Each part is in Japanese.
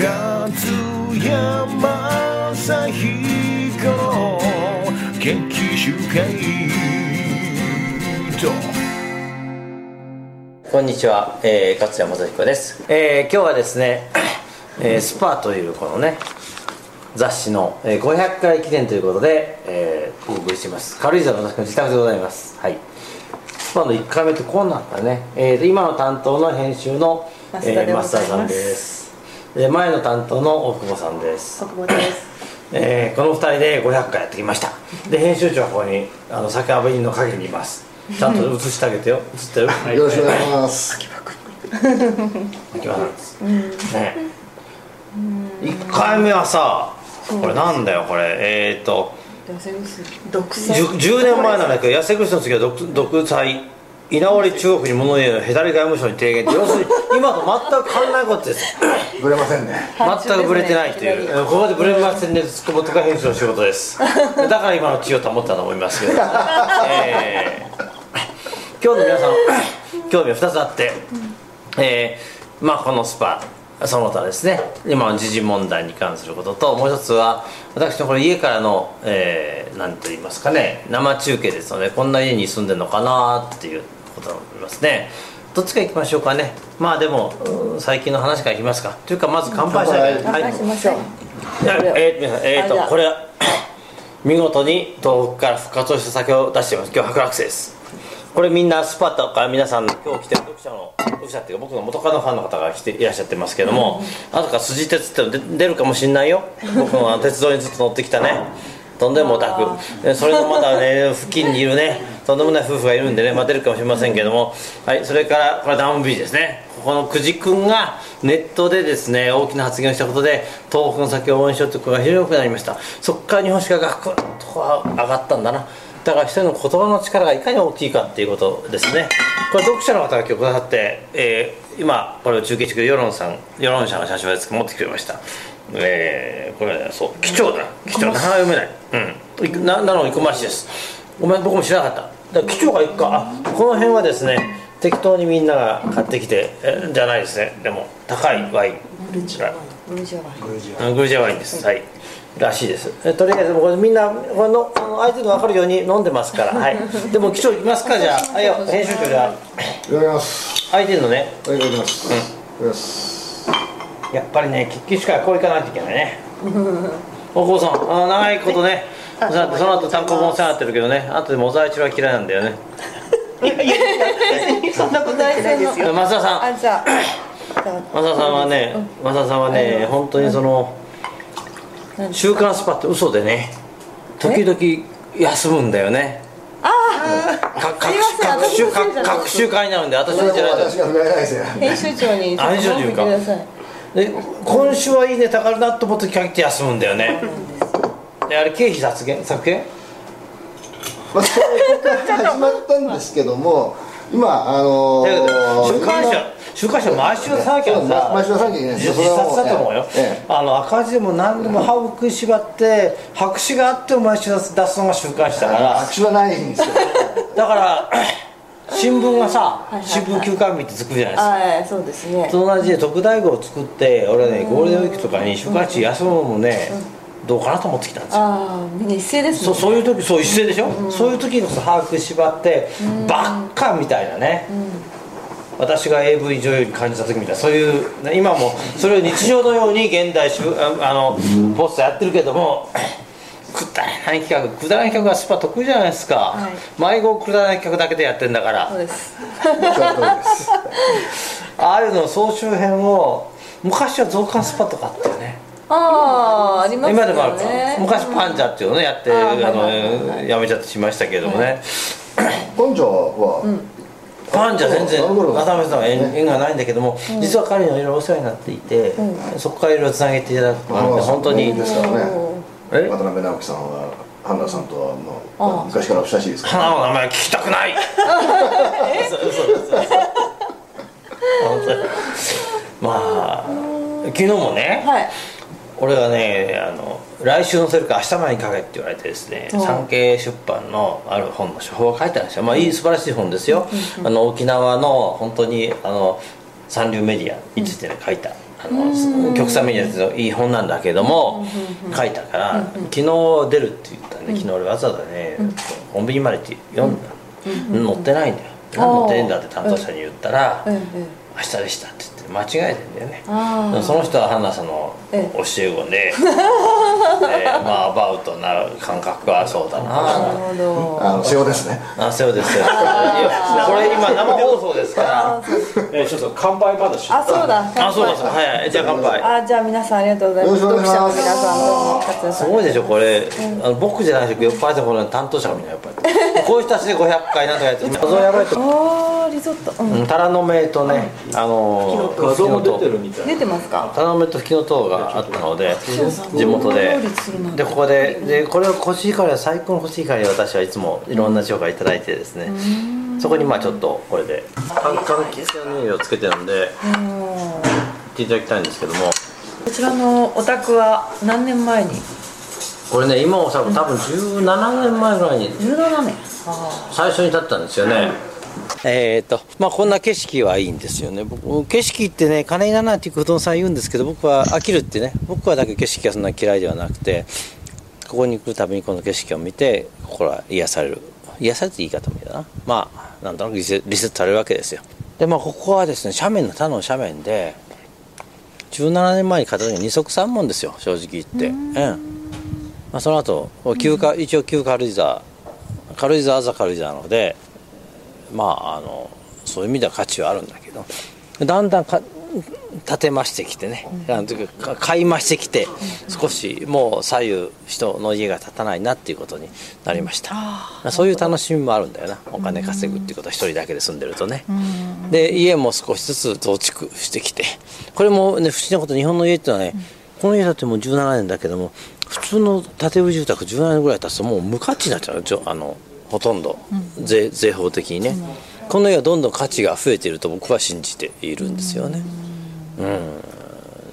勝山幸子の元気集会とこんにちは、えー、勝山雅彦です、えー、今日はですね、えースパーというこのね雑誌の、えー500回記念ということで、えーお送りします。軽井沢の私の自宅でございます。はい。スパの1回目ってこうなったね、えーで今の担当の編集の増田でございます。増田さんですで前の担当の大久保さんです。国母です。えーこの2人で500回やってきました。で編集長はここにあの酒アベニの陰にいます。ちゃんと映してあげてよ。映ってる、はい。よろしくお願いします。秋葉なんです、ね。1回目はさこれなんだよこれ。えっ、ー、と独占。10, 10年前なんだけど痩せ薬の次は独独裁居直り中国に物言うのヘタリ外務省に提言って要するに今と全く変わらないことです。ぶれませんね。全くブレてないという、えここでブレませんね突っ込むとか編集の仕事です。だから今の地位を保ったと思いますけど、えー今日の皆さん 興味は2つあって、えーまあこのスパその他ですね今の時事問題に関することともう一つは私のこれ家からの、えー、なんと言いますかね生中継ですのでこんな家に住んでるのかなっていうこと思いますね。どっちから行きましょうかね。まあでもうん最近の話からいきますか。というかまず乾杯したい乾乾杯しましょう。いやえー、皆さんえー、とこれ 見事に東北から復活をした酒を出しています。今日白楽生です。これみんなスパとか皆さん今日来てる読者の読者っていうか僕の元カノファンの方が来ていらっしゃってますけども後から筋鉄ってので出るかもしんないよ。僕のあの鉄道にずっと乗ってきたね。とんでもオタクでそれのまだね付近にいるねとんでもない夫婦がいるんでね、まあ、出るかもしれませんけども。はいそれからこれダウンビーですね。この久慈君がネットでですね大きな発言をしたことで東北の酒を応援しようという声が非常に良くなりました。そこから日本酒がガクッと上がったんだな。だから一人の言葉の力がいかに大きいかっていうことですね。これ読者の方が今日くださって、えー今これを中継してくる世論さん世論者の写真を持ってきてくれました。えーこれねそう貴重だ貴重なかなか読めない。うん。ななの生駒市です。ごめん僕も知らなかった。だから貴重が一個あこの辺はですね適当にみんなが買ってきてえじゃないですね。でも高いワイン。ブルジョワイン。グルジアワイン。です、はい。らしいです。えとりあえずこれみんなこれの相手の分かるように飲んでますから。はい。でも貴重いきますかじゃあ。はいよ。編集長じゃあ。いただきます。相手のね。はい、いただきます。いただきます。やっぱりね決起司会はこういかないといけないね。大久保さんあの長いことねその後単行本お世話になってるけどね。あとでモザイチは嫌いなんだよね。そんなことないですよ。増田さん。あ、じゃあ。増田さんはね増田さんはね本当にその「週刊スパ」って嘘でね時々休むんだよね。か各すいません。各週各週会になるんで私それ見てない。ですよ。編集長に。あ編集長に言うかで今週はいいネタがあるなと思って限って休むんだよねであれ経費削減削減？まあ、そこから始まったんですけども、今、あのだけどー、週刊誌は週刊誌は毎週出さなきゃさ毎週出さなきゃいけないです。自よ殺だと思うよ、ええ。あの赤字でも何でも歯を食いしばって白紙があっても毎週出すのが週刊誌だから。握手はないんですけど、だから 新聞がさ新聞休刊日って作るじゃないですか。はい、そうですね。と同じで特大号を作って俺はねゴールデンウィークとかに週刊誌休むのもねどうかなと思ってきたんですよ。ああ、みんな一斉ですね。そうそういう時そう一斉でしょ、そういう時こそ把握縛って、ばっかみたいなね、私が AV 女優に感じた時みたいな。そういうね今もそれを日常のように現代しああのポスターやってるけども くだらない企画くだらない企画がスパ得意じゃないですか、はい。迷子くだらない企画だけでやってんだから。そうです？ああいうの総集編を昔は増刊スパとかあったよねああ、ありますよね。今でもあるか昔パンジャっていうのやってあのやめちゃってしましたけどもね、本庄は、パンじゃ全然渡辺さんは縁縁がないんだけども、実は彼にはいろいろお世話になっていて、そこからいろいろつなげていただくあの本当に。ですからね。え渡辺直樹さんは、花田さんとはもあう昔からお親しいですから。花の名前聞きたくない。嘘嘘嘘嘘本当に。まあ昨日もね、はい。俺がねあの来週載せるか明日前に書けって言われてですねう。ん産経出版のある本の処方が書いてあるんですよ。まあいい素晴らしい本ですよ、あの沖縄の本当にあの三流メディアについてね書いたあの極左メディアっていい本なんだけども書いたから昨日出るって言ったんで昨日俺わざわざねコンビニまでって読んだ載ってないんだよ。何載ってんだって担当者に言ったらええ明日でしたって言って間違えてんだよね。その人はハンナさんのえ教え子で、えーまあアバウトな感覚はそうだな。るなほど。あの塩ですねあそうです。よこれ今生放送ですから。えーちょっと乾杯まだしあそうだ。あそうだそうだ。はいはい。じゃあ乾杯。あじゃあ皆さんありがとうございます。読者の皆さんどうもすごいでしょこれ、あの僕じゃないですけど酔っ払ってこの担当者がみんなやっぱり。こういう人たちで500回なんとかやって画像やばいとあーリゾット、うん、うんタラの芽とねあの画像も出てるみたい。出てますか？タラの芽とフキノトウがあったので地元で。でここででこれをコシヒカリは最高のコシヒカリを私はいつもいろんな地方からいただいてですね。そこにまあちょっとこれで。柑橘系のをつけてるんでうん言っていただきたいんですけども。こちらのお宅は何年前に？これね今おそらく多分17年前ぐらいに17年。あ最初に建ったんですよね、えーとまあこんな景色はいいんですよね。僕景色ってね金いらないっていう不動産言うんですけど僕は飽きるってね僕はだけ景色がそんな嫌いではなくてここに来るたびにこの景色を見て心は癒される。癒されて言い方もいいだな。まあなんとなくリセリセットされるわけですよ。でまあここはですね斜面の他の斜面で17年前に買った時に二足三門ですよ正直言って。うん、まあ、その後旧軽一応旧軽井沢軽井沢朝軽井沢なのでまああのそういう意味では価値はあるんだけどだんだんか建てましてきてね、うか買いましてきて少しもう左右人の家が建たないなっていうことになりました、そういう楽しみもあるんだよな。お金稼ぐっていうことは一人だけで住んでるとね、で家も少しずつ増築してきて。これもね不思議なこと日本の家っていうのはね、この家だってもう17年だけども普通の建て売り住宅17年ぐらい経つともう無価値になっちゃうあのほとんど。税税法的にね、この家はどんどん価値が増えていると僕は信じているんですよね、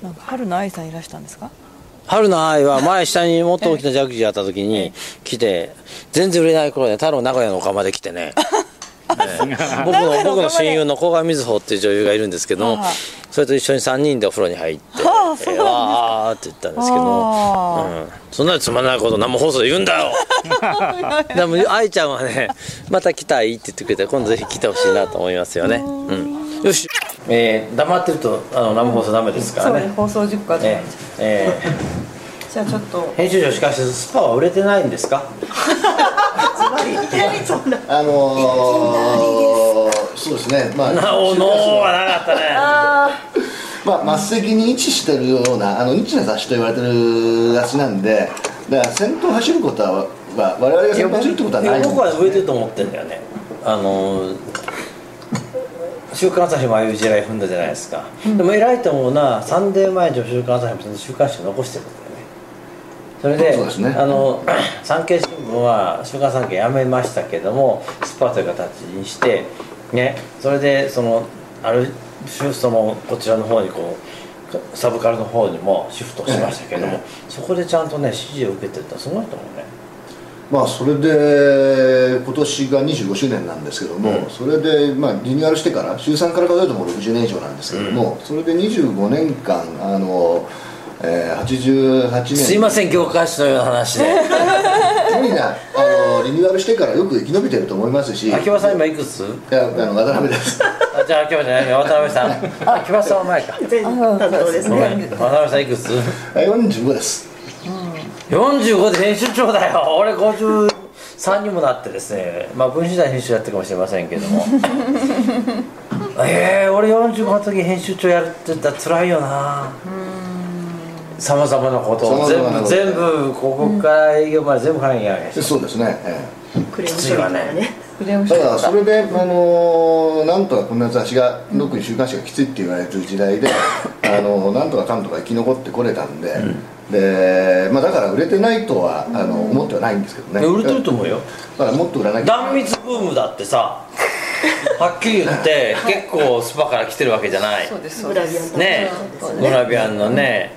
なんか春の愛さんいらしたんですか？春の愛は前下にもっと大きなジャグジーあった時に来て全然売れない頃ね太郎名古屋の丘まで来てね。え え僕の僕の親友の古賀瑞穂っていう女優がいるんですけどそれと一緒に3人でお風呂に入ってええわーって言ったんですけどあ。うん、そんなにつまらないこと生放送で言うんだよ。でも愛ちゃんはねまた来たいって言ってくれて今度ぜひ来てほしいなと思いますよね、うん、よし、えー黙ってるとあの生放送ダメですからね。そうね放送事故がえええじゃあちょっと。ー編集長しかしスパは売れてないんですか？あのー、そうですね。まあなおノーはなかったね。あまあ、末席に位置してるようなあのニッチな雑誌と言われてる雑誌なんでだから先頭走ることは、まあ、我々が先頭走るってことはないいや僕は売れてると思ってんだよね。あのー週刊朝日もああいう地雷踏んだじゃないですか、でも偉いと思うのはサンデー毎日週刊朝日もちゃんと週刊誌を残してる。んだよねそれでそうですね。あの 産経新聞は週刊産経やめましたけどもスパという形にしてねそれでそのある種そのこちらの方にこうサブカルの方にもシフトしましたけども、ええそこでちゃんとね支持を受けてるってすごいと思うね。まあそれで今年が25周年なんですけども、それでまあリニューアルしてから週3から数えても60年以上なんですけども、それで25年間あの、えー、88年。すいません業界誌のような話で。みんなあのリニューアルしてからよく生き延びてると思いますし。秋葉さん今いくつ？あの渡辺です。あじゃあ秋葉じゃない渡辺さん。あ秋葉さんは前か。全担当ですね渡辺さんいくつ45です45で編集長だよ俺53にもなってですねまあ文春大編集やってるかもしれませんけどもええ俺45の時編集長やるって言ったら辛いよなさまざまなことを全様々なこと。部全部広告から営業まで全部かなきゃいけないしそうですね、えクレームきついわね。クレームえただそれで、あのなんとかこんな雑誌が特に週刊誌がきついって言われてる時代で、あのなんとかかんとか生き残ってこれたんで、でまあ、だから売れてないとはあの思ってはないんですけどね。売れてると思うよ。だからもっと売らなきゃ。断密ブームだってさ はっきり言って結構スパから来てるわけじゃない。そうですグラビアンね。グラビアンのね、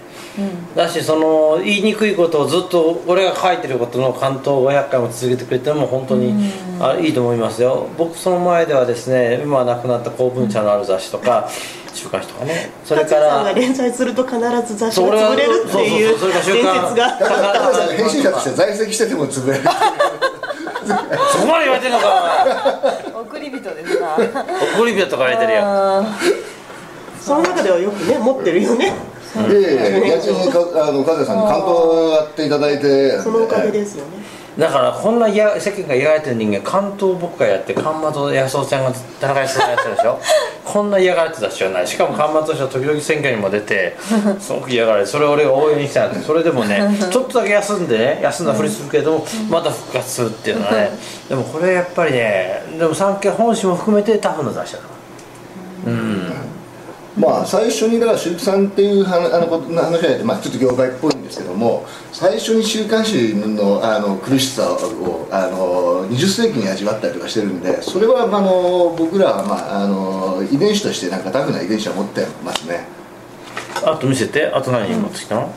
だしその言いにくいことをずっと俺が書いてることの関東500回も続けてくれても本当に、あいいと思いますよ。僕その前ではですね今は亡くなった公文社のある雑誌とか週刊誌とかね。それか勝さんがら連載すると必ず雑誌が潰れるっていう伝が週刊説がだから高橋さんが。編集者として在籍してても潰れる。そこまで言われてんのか送り人ですか送り人とか言われてるよあその中ではよくね持ってるよねで逆にかあの和也さんに関東をやっていただいて。そのおかげですよね。だからこんな嫌世間が嫌がられてる人間関東僕がやって関松安夫ちゃんが田中康夫がやってるでしょ？こんな嫌がられてた人はない。しかも関松としては時々選挙にも出てすごく嫌がられてそれを俺が応援したんでそれでもねちょっとだけ休んでね休んだふりするけどまた復活するっていうのはねでもこれやっぱりねでも産経本誌も含めてタフな雑誌だから。うんまあ最初にだから週刊っていう話あのことの話はやって、まあ、ちょっと業界っぽいんですけども最初に週刊誌のあの苦しさをあの20世紀に味わったりとかしてるんでそれはあの僕らは、まあ、あの遺伝子としてなんかタフな遺伝子は持ってますね。あと見せて。あと何持ってきたの、ー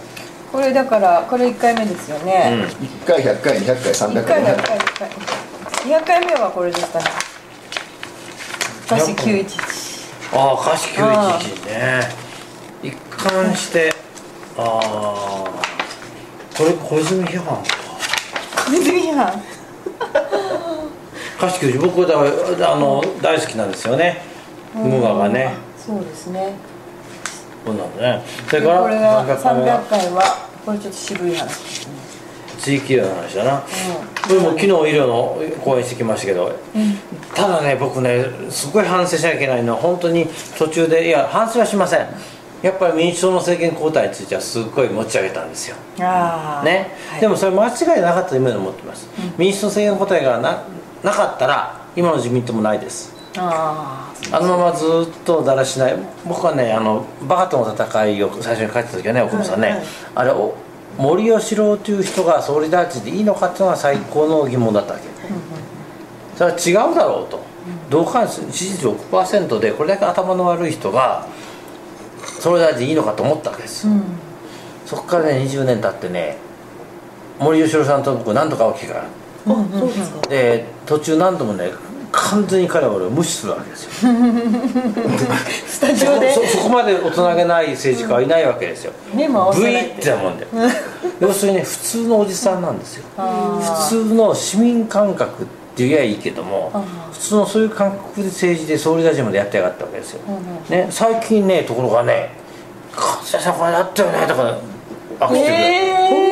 これだからこれ1回目ですよね、1回100回200回300 1回。回100回1回。200回目はこれでしたね。私911ああ歌詞911ね。一貫して。ああこれ小泉批判か。水着班歌詞911僕はあの大好きなんですよね。ムガがね。そうですね。こんなのね。それでからこれが300回目は。300回はこれちょっと渋い話ですね。地域医療の話だな、これも昨日医療の講演してきましたけど、ただね僕ねすごい反省しなきゃいけないのは本当に途中でいや反省はしません。やっぱり民主党の政権交代についてはすっごい持ち上げたんですよ。ね、はい。でもそれ間違いなかったと今で思ってます、民主党政権交代がななかったら今の自民党もないです。ああのままずっとだらしない。僕はねあのバカとの戦いを最初に書いてた時はね奥野さんね、はいはいあれお森喜朗という人が総理大臣でいいのかっていうのが最高の疑問だったわけ、それは違うだろうと、同感支持率6%でこれだけ頭の悪い人が総理大臣いいのかと思ったわけです、そこからね20年経ってね森喜朗さんと僕何度か会う機会がある。あそうですか。で途中何度もね完全に彼は俺を無視するわけですよ。スタジオで。そそこまで大人げない政治家はいないわけですよ。目もブイってなもんで。要するにね普通のおじさんなんですよ。あ普通の市民感覚って言えばいいけどもあ普通のそういう感覚で政治で総理大臣までやってやがったわけですよ、ね、最近ねところがね「関西さんこれやったよね」とか握手してくれる、ええ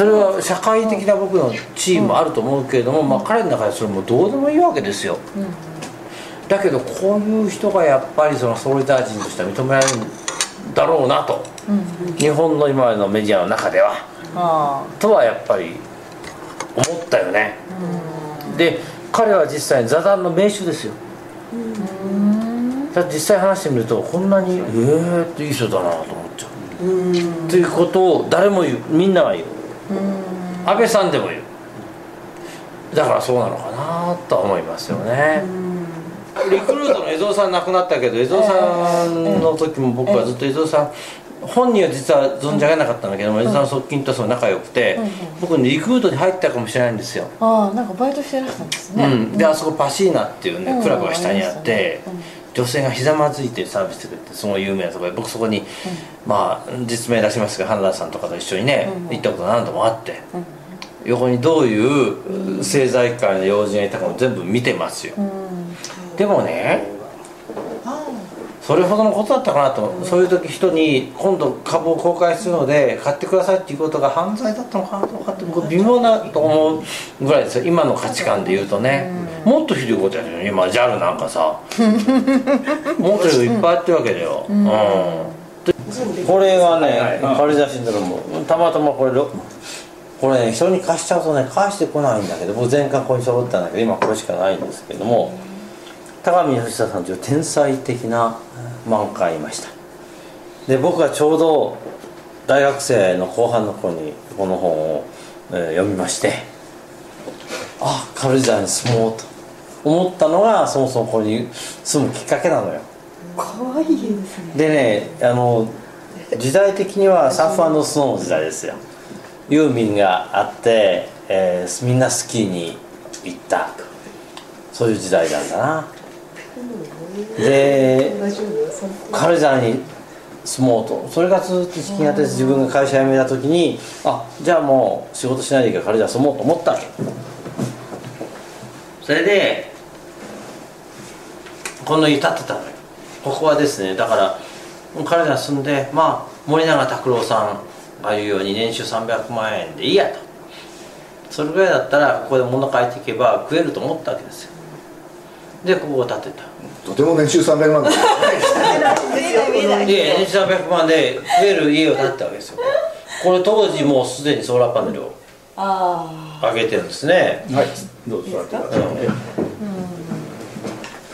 それは社会的な僕の地位もあると思うけれども、まあ、彼の中でそれもどうでもいいわけですよ、だけどこういう人がやっぱりその総理大臣としては認められるんだろうなと、日本の今までのメディアの中では。あとはやっぱり思ったよね、で彼は実際座談の名手ですよ。だって実際話してみるとこんなにええー、っていい人だなと思っちゃう。ということを誰も言う。みんなが言う安倍さんでも言うだからそうなのかなとは思いますよね。リクルートの江蔵さん亡くなったけど江蔵さんの時も僕はずっと江蔵さん本人は実は存じ上げなかったんだけども江蔵さんの側近とすごい仲良くて僕ねリクルートに入ったかもしれないんですよ。ああなんかバイトしてらしたんですね、うん、であそこパシーナっていうね、うん。クラブが下にあって、うん女性がひざまずいてサービスしてくれてすごい有名なところで僕そこに、まあ実名出しますが花田さんとかと一緒にね、行ったこと何度もあって、横にどういう政財界の要人がいたかも全部見てますよ、でもねそれほどのことだったかなと、そういう時人に今度株を公開するので買ってくださいっていうことが犯罪だったのかなとかって僕微妙なと思うぐらいですよ。今の価値観で言うとね、もっとひどいことやるよ今 JAL なんかさ。もっとひどいいっぱいやってるわけだよ、うん。でこれがね仮写真だともたまたまこれろこれね人に貸しちゃうとね返してこないんだけど僕前回ここに揃ったんだけど今これしかないんですけども高見義久さんという天才的な漫画家がいました。で僕がちょうど大学生の後半の頃にこの本を、えー読みましてあ軽井沢に住もうと思ったのがそもそもここに住むきっかけなのよ。かわいですね。でねあの時代的にはサーフスノーの時代ですよ。ユーミンがあって、えーみんなスキーに行った。そういう時代なんだなで軽井沢に住もうと。それがずっと気になって自分が会社辞めた時にあじゃあもう仕事しないでいいから軽井沢住もうと思ったわけそれでこの家建ってたのよ。ここはですねだから軽井沢に住んでまあ森永卓郎さんが言うように年収300万円でいいやと。それぐらいだったらここで物書いていけば食えると思ったわけですよでここを建てた。とても年収300万。で年収300万で食える家を建てたわけですよ。これ当時もうすでにソーラーパネルをあ上げてるんですね。はい。どうぞ座ってください。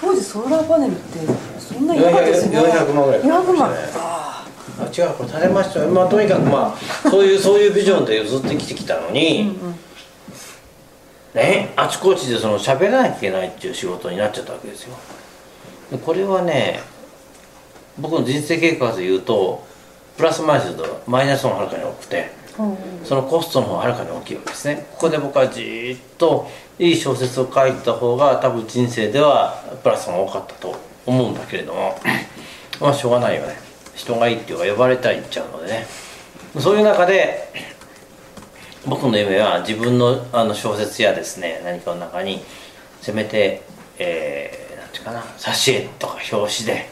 当時ソーラーパネルってそんなになかったですね。400万ぐらい。400万。あ違うこれ垂れました。よまあとにかくまあそういうそういうビジョンでずっと生きてきたのに、ねあちこちでその喋らなきゃいけないっていう仕事になっちゃったわけですよ。でこれはね僕の人生計画で言うとプラスマイナスとマイナスの方がはるかに多くてそのコストの方がはるかに大きいわけですね。ここで僕はじーっといい小説を書いた方が多分人生ではプラスが多かったと思うんだけれども。まあしょうがないよね。人がいいっていうか呼ばれたいっちゃうのでね。そういう中で僕の夢は自分のあの小説やですね何かの中にせめて、えーなんていうかな挿絵とか表紙で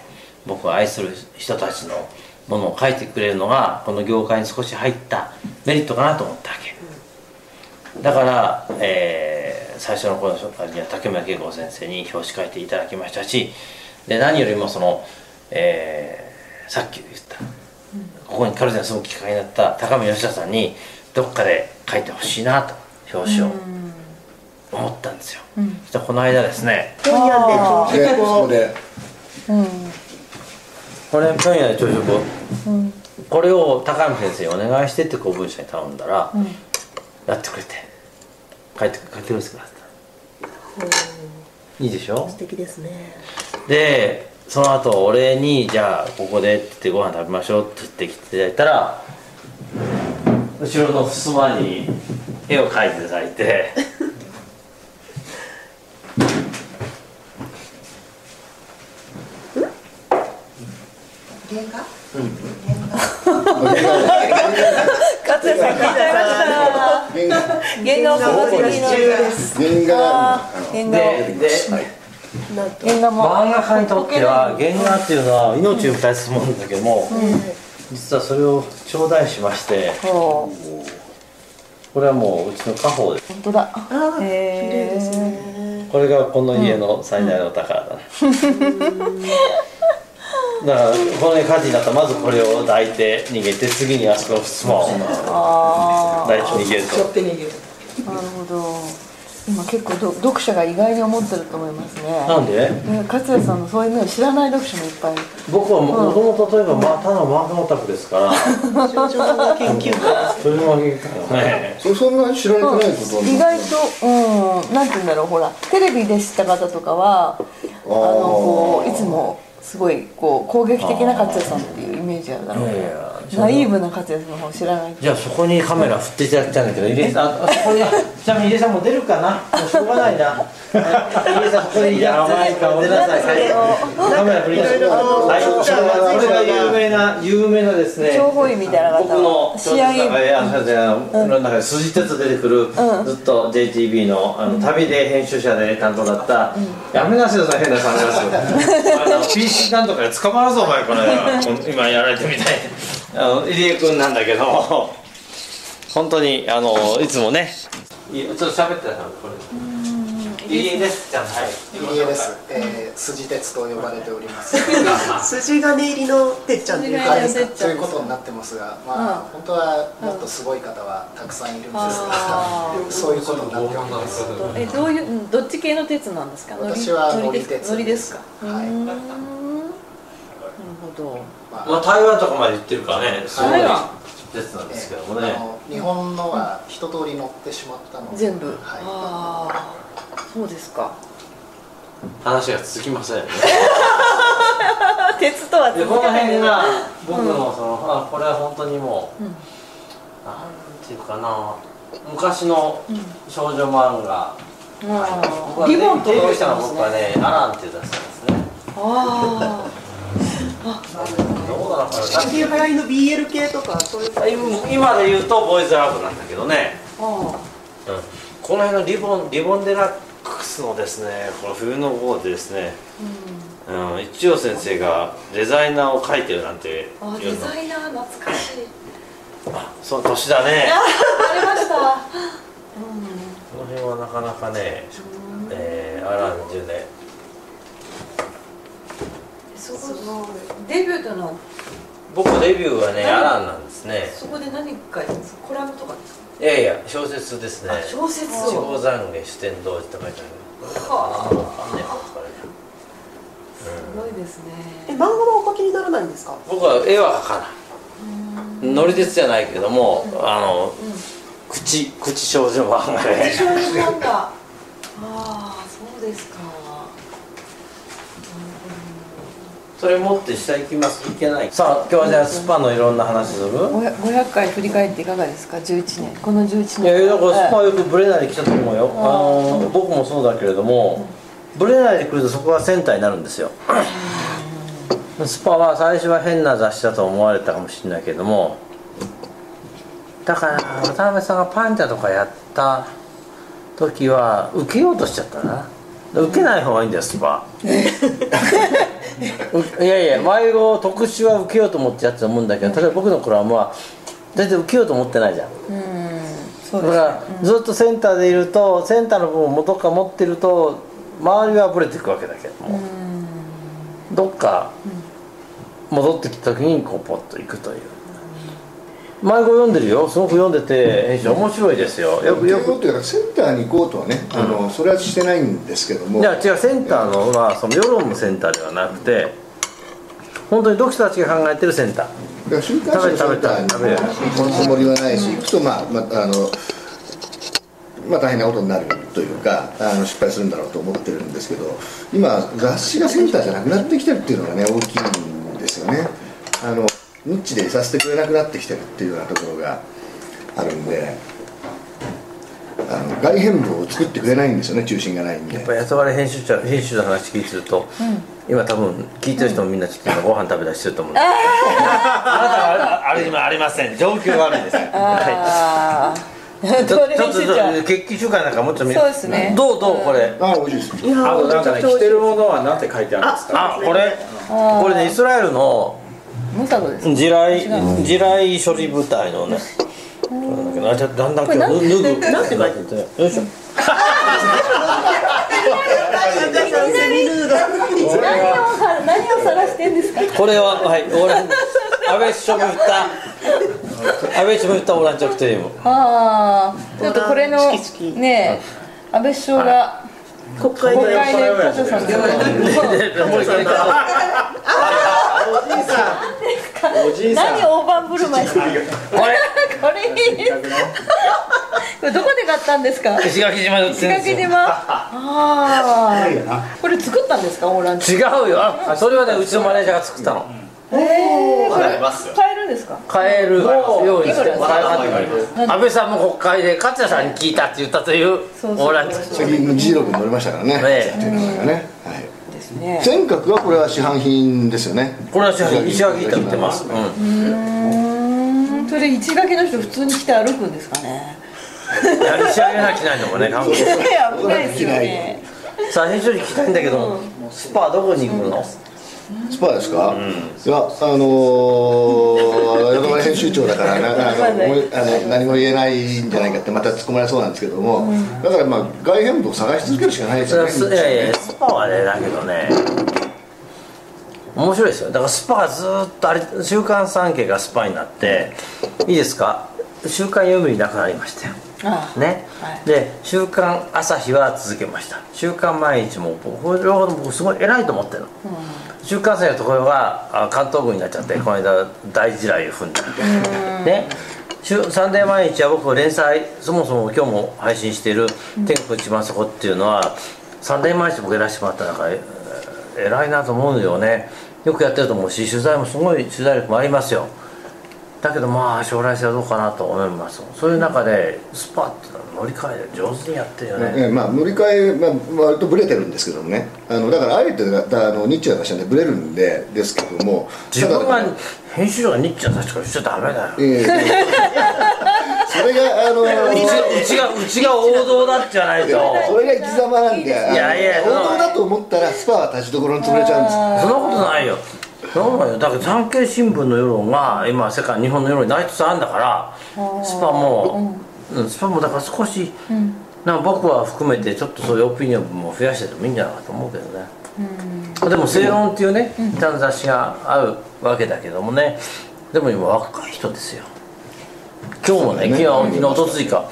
僕が愛する人たちのものを書いてくれるのがこの業界に少し入ったメリットかなと思ったわけ。だから、えー最初の頃の紹介には竹村恵子先生に表紙書いていただきましたしで何よりもその、えーさっき言ったここに軽井沢に住むきっかけになった高見義田さんにどっかで書いてほしいなと表紙を。思ったんですよ、そしたらこの間ですね。本屋で朝食をうん。これピョンヤンで朝食を、これを高見先生にお願いしてって公文社に頼んだら、やってくれて書いて書いてくれてくださったいいでしょ？素敵ですね。でその後俺に「じゃあここで」って言ってご飯食べましょうって言ってきていただいたら後ろの襖に絵を描いていただいて。勝也さん。聞いちゃいました原画原画を探しに原画があー原画をででなんと原画も漫画家にとっては原画っていうのは命を大切なもんだけども、実はそれを頂戴しましてこれはもううちの家宝です。本当だ。ああ綺麗ですね。これがこの家の最大の宝だね、だからこの家火事になったらまずこれを抱いて逃げて次にあそこの襖をあ抱いて逃げると。って逃げる。あなるほど今結構ど読者が意外に思ってると思いますね。なんで？ね勝也さんのそういうのを知らない読者もいっぱい。僕はもともと例えば、まあ、ただの漫画オタクですから。少女漫画研究家それもねそそんな知られてないことは意外とうんなんて言うんだろうほらテレビで知った方とかはあのこういつもすごいこう攻撃的な勝也さんっていうイメージあるだろうナイーブな勝也さんの方知らない。じゃあそこにカメラ振っていただきたいんだけど入江さんああそこにちなみに入江さんも出るかな？もうしょうがないな。入江さんここにやばい顔出なさいカメラ振り出してはいこれが有名な有名なですね情報員みたいな方僕の試合の中で筋鉄出てくる、ずっと JTB のあの旅で編集者で担当だった、やめなさいよ変なサングラスあの PC なんとかで捕まるぞお前この間今やられてみたいあの入江君なんだけど。本当にあのいつもね。いいちょっと喋ってたからこれ。入江です。じゃあはい。入江です、えー、筋鉄と呼ばれております。筋金入りのてっちゃんっていうか そういうことになってますがまあ、本当はもっとすごい方はたくさんいるんですが、あそういうことになっております。えどういううんどっち系の鉄なんですか？私は乗り鉄乗りですか？はい。なるほどままあ台湾とかまで行ってるからねすごい台湾。鉄なんですけどもね。の日本のは一通り乗ってしまったので全部、はい。ああそうですか。話が続きませんね。鉄とはでこの辺が僕のその、あこれは本当にもう、うん。なんていうかな。昔の少女漫画、僕はリボンとかデビューしたのは僕はね「アラン」っていう雑誌なんですね。あ秋 流行りの BL 系とか。そういう今今で言うとボーイズラブなんだけどね、あうん、この辺のリボンリボンデラックスのですねこの冬の号でですね、うん。一応先生がデザイナーを描いてるなんてあデいうの。ザイナー懐かしい。あその年だね。ありました。この辺はなかなかね、えー、アラン・ジュネすごい。デビューとの。は僕デビューはねアランなんですね。そこで何書いてるんですかコラムとかですか？いやいや小説ですね。あ小説地を方懺悔四天王寺と書いてある。はあ。あねこれすごいですね。え漫画はお描きにならないんですか？僕は絵は描かない。乗り鉄じゃないけども、あの、口口少女漫画で。少年漫画。ああそうですかそれ持って下行きます？いけない？さあ今日はじゃあスパのいろんな話する？500 500回振り返っていかがですか？11年。この11いや年だからスパはよくブレないで来たと思うよ。あの僕もそうだけれどもブレないで来るとそこがセンターになるんですよ。スパは最初は変な雑誌だと思われたかもしれないけどもだから渡辺さんがパンチャとかやった時は受けようとしちゃったな。受けない方がいいんだよスパ。う いやいや迷子特殊は受けようと思ってやってたもんだけど例えば僕の頃はまあ全然受けようと思ってないじゃん。そうだからずっとセンターでいるとセンターの部分を元か持ってると周りはブレていくわけだけどもどっか戻ってきた時にこうポッといくという迷子読んでるよ。すごく読んでて編集面白いですよ。よくよく。というかセンターに行こうとはね、あのそれはしてないんですけども。いや違うセンターのはその世論のセンターではなくて本当に読者たちが考えてるセンター。週刊誌のセンターに食べる食べる。行くつもりはないし行くとまあ、まあ、あのまあ大変なことになるというかあの失敗するんだろうと思ってるんですけど今雑誌がセンターじゃなくなってきてるっていうのがね大きいんですよね。あのニッチでいさせてくれなくなってきてるっていうようなところがあるんであの外編部を作ってくれないんですよね中心がないんで。やっぱ雇われ編集者編集者の話聞いてると、今多分聞いてる人もみんなちょっと今ご飯食べたりしてると思うんです。あなたはあれ今ありません。状況が悪いです。はい。あ あちょっと決起週間なんかもうちょっと見そうですね。どうどうこれ？ああ美味しいです。あとなんかね着てるものは何て書いてあるんですか？あこれ。これねイスラエルのムサドです。地雷地雷処理部隊のね。これなんだけどあだんだん今日脱ぐ。なんて書いててよいしょ。何をさ何を晒してんですか？これははいオーラン安倍首相も言った。安倍首相も言ったオーランチョクテリウムああちょっとこれのねえ安倍首相が国会で国会で さんおじいさん。何大盤振る舞い。してるこれ？これこれどこで買ったんですか？石垣島で石垣島。ああこれ作ったんですか？オーランチ。違うよ。あそれはねうちのマネージャーが作ったの。ええこれ買えるんですか？買えるようにして。安倍さんも国会で勝田さんに聞いたって言ったというそうそうオーランチ。先に議事録に載りましたからね、え。えっていうのがね、はいですね。尖閣はこれは市販品ですよね。これは石垣板売ってます、うん。うん。それ石垣の人普通に来て歩くんですかね。いや石垣なきないのもね 韓国危ないですよね。さあ編集に聞きたいんだけど、スパはどこに行くの、スパですか、いやあのー、横丸編集長だからなあの思いあの何も言えないんじゃないかってまた突っ込まれそうなんですけども、だからまあ外編部を探し続けるしかないですよねいやいやスパはねだけどね。面白いですよ。だからスパがずーっとあれ「週刊産経」がスパになっていいですか「週刊読売」なくなりましたよね、はい。で「週刊朝日」は続けました「週刊毎日」もこれ両方とも僕すごい偉いと思ってるの、週刊朝日のところがあ関東軍になっちゃってこの間大地雷を踏んだ。ね。週サンデー毎日は僕連載そもそも今日も配信している「天国一番そこ」っていうのはサンデー毎日僕やらせてもらった中偉いなと思うよね。よくやってると思うし取材もすごい取材力もありますよだけどまあ将来性はどうかなと思います。そういう中でスパッと乗り換えで上手にやってるよね、ええまあ、乗り換え、まあ、割とブレてるんですけどもね。あのだからあえてあのニッチな会社でブレるんでですけども。自分が編集長がニッチな立ち方しちゃダメだよ。ええ それがあのうちがうちが王道だっじゃないと。それが生き様なんでいやいや王道だと思ったらスパは立ちどころに潰れちゃうんですそんなことないよそうなのよだから産経新聞の世論が今世界日本の世論になりつつあるんだからスパも、うん、スパもだから少し、なんか僕は含めてちょっとそういうオピニオンも増やしててもいいんじゃないかと思うけどね、でも「正論」っていうね歌の雑誌があるわけだけどもねでも今若い人ですよ。今日もね昨日昨日おとついか、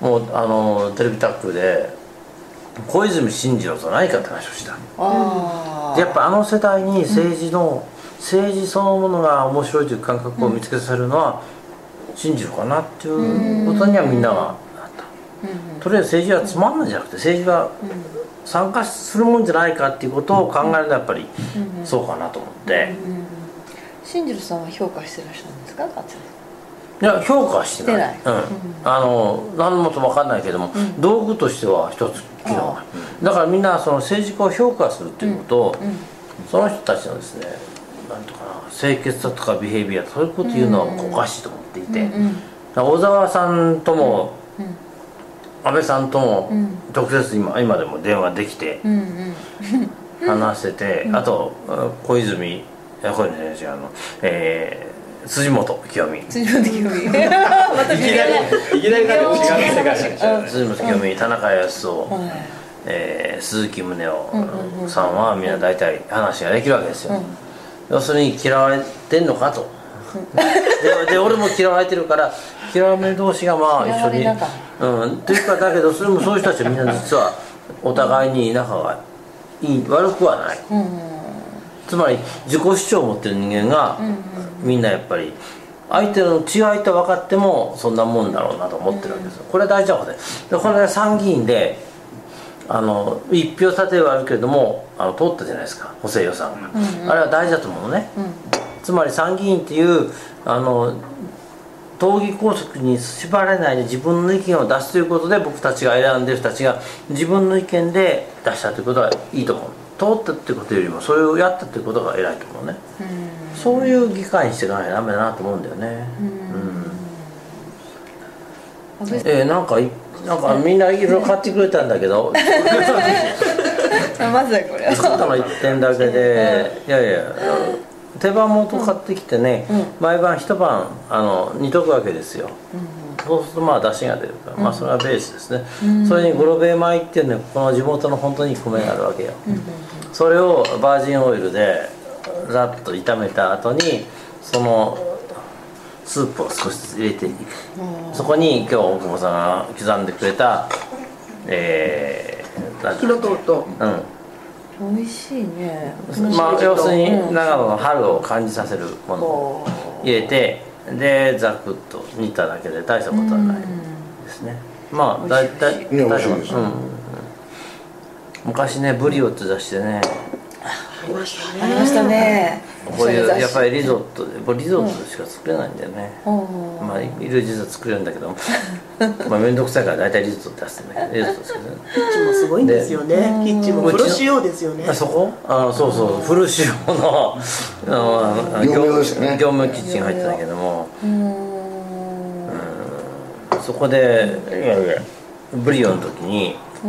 もうあのテレビタックで小泉進次郎と何かって話をした。やっぱあの世代に政治の、政治そのものが面白いという感覚を見つけさせるのは信じるかなっていうことにはみんながなった、とりあえず政治はつまんないんじゃなくて政治は参加するもんじゃないかっていうことを考えるのはやっぱりそうかなと思って、新次郎さん。は評価してらっしゃるん。ですか勝いや評価はしてないしてないうん。あの何もと分かん。ないけども、道具としては一つ機能だからみん。なその政治家を評価するっていうことを、その人たちのですねなんとかな清潔さとかビヘイビアそういうこと言うのはおかしいと思っていて、小沢さんとも、安倍さんとも直接今今でも電話できて話してて、あと小泉小泉先生あの、えー辻元清美。辻本清美。またいきなりいきなりなんか違う世界辻元清美田中康夫、えー鈴木宗男さんはみんな大体話ができるわけですよ、要するに嫌われてんのかと。でで俺も嫌われてるから嫌われ同士がまあ一緒に。うん。っていうかだけどそれもそういう人たちはみんな実はお互いに仲がいい悪くはない、つまり自己主張を持ってる人間が、みんなやっぱり相手の違いと分かってもそんなもんだろうなと思ってるわけですよ。これは大事なことで。でこれね参議院であの一票差ではあるけれどもあの通ったじゃないですか補正予算が、あれは大事だと思うのね、つまり参議院っていうあの党議拘束に縛られないで自分の意見を出すということで僕たちが選んでる人たちが自分の意見で出したということはいいと思う。通ったっていうことよりもそれをやったっていうことが偉いと思うね、そういう議会にしていかないとダメだなと思うんだよね。うん、えーなんかいなんかみんないろいろ買ってくれたんだけど。まずはこれ作ったの1点だけで、いやいや手羽元買ってきてね、毎晩一晩あの煮とくわけですよ、そうするとまあ出汁が出るから、まあそれはベースですね、それにゴロベ米っていうねこの地元の本当に米があるわけよ、それをバージンオイルでざっと炒めた後にそのスープを少しずつ入れていく、そこに今日大久保さんが刻んでくれたえー、なんて火の通ると。うん。美味しいね。まあ要するに長野の春を感じさせるものを入れてでザクッと煮ただけで大したことはないですね。まあ大体いや美味しいです。昔ねブリオって出してねありましたありね。ましたねこういうやっぱりりリゾットでリゾットでしか作れないんだよね、まあいろいろ実は作れるんだけど まあ面倒くさいから大体リゾット出してんだけどリゾットですけどね。キッチンもすごいんですよね。キッチンもプロ仕様ですよね。あそこ？あそうそう。フル仕様のあの業務用ですよね。業務キッチンが入ってたけども。うん。そこでいやいやブリオの時に、う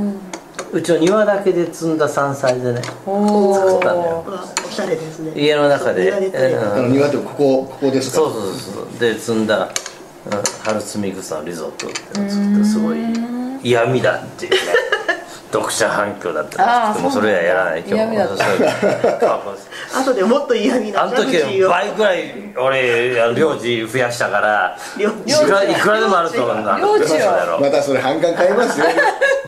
ちの庭だけで積んだ山菜でね作ったんだよ。わおしゃれですね。家の中で。庭ってここここですか？そうそうそう。で積んだ、うん、春摘み草のリゾットっていうのを作ってすごい嫌味だっていうね読者反響だったらしくてもうそれはやらない。嫌味だった。そう後でもっと嫌味なあの時は倍ぐらい俺領地増やしたから領いくらいくらでもあると思うんだ領地をそうだろまたそれ反感買いますよ。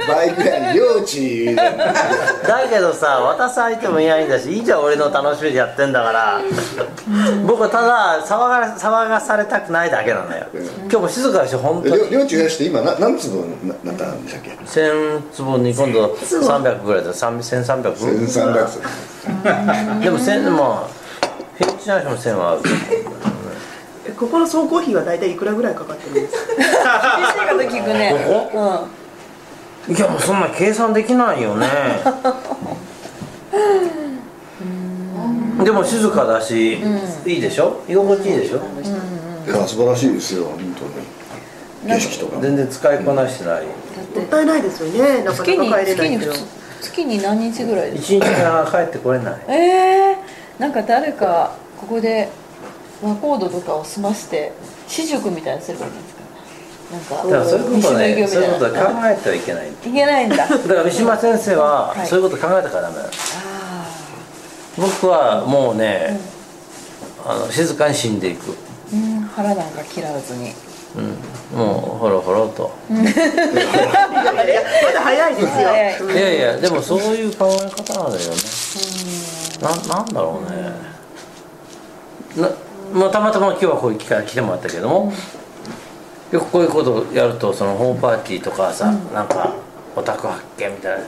倍ぐらい。領地だけどさ渡す相手もいないんだしいいじゃん俺の楽しみでやってんだから僕はただ騒が騒がされたくないだけなのよ。今日も静かでしょ本当に。領地増やして今な何坪にななったんでしたっけ？1000坪に今度300ぐらいだ。1300 1300坪でも1000まあ平地なしも1000は。あるえここの総工費は大体いくらぐらいかかってるんですか？厳しいこと聞くね。うん。いやもうそんな計算できないよね。でも静かだし、いいでしょ？居心地いいでしょ、いや素晴らしいですよ本当に。景色とか。全然使いこなしてないもったいないですよね。なかなか月に帰れないけど。月に何日ぐらいです一日が帰ってこれない。かえー、なんか誰かここで和コードとかを済まして私塾みたいにすればいいんですか？なんかだからそういうことね。西そういうことは考えてはいけない。いけないんだ。だから三島先生ははい。そういうこと考えたからダメなの。あ僕はもうね、あの静かに死んでいく、ーうん腹なんか切らずにうん、もうほろほろと、まだ早いですよ。早いやいやでもそういう考え方なんだよね。ななんだろうね。な、まあ、たまたま今日はこういう機会来てもらったけども、よくこういうことをやるとそのホームパーティーとかさ、なんかオタク発見みたいな、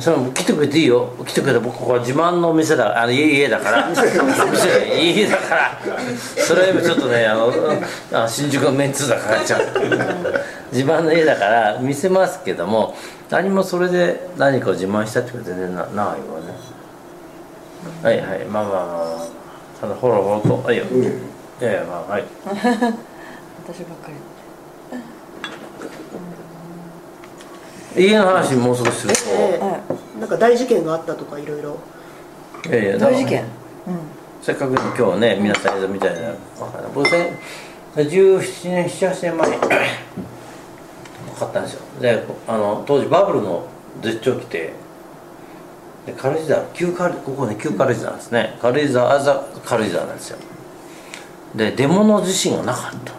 それも来てくれていいよ。来てくれて僕ここは自慢のお店だ。あの家家だから。家だから。それはちょっとねあのあの新宿のメンツだからちゃう自慢の家だから見せますけども何もそれで何かを自慢したってことは全然なないわね。はいはい。まあまあまあまあ。ただほろほろと。はいよ、いやいやまあはい。私ばっか家の話もう少しするとえなんか大事件があったとかいろいろ。いやいや大事件？せっかく今日ね皆さん映像みたいなわかんない僕ね17年78年前に 買ったんですよ。であの当時バブルの絶頂期で。で軽井沢旧軽ここね旧軽井沢なんですね。軽井沢あざ軽井沢なんですよ。でデモの地震がなかった。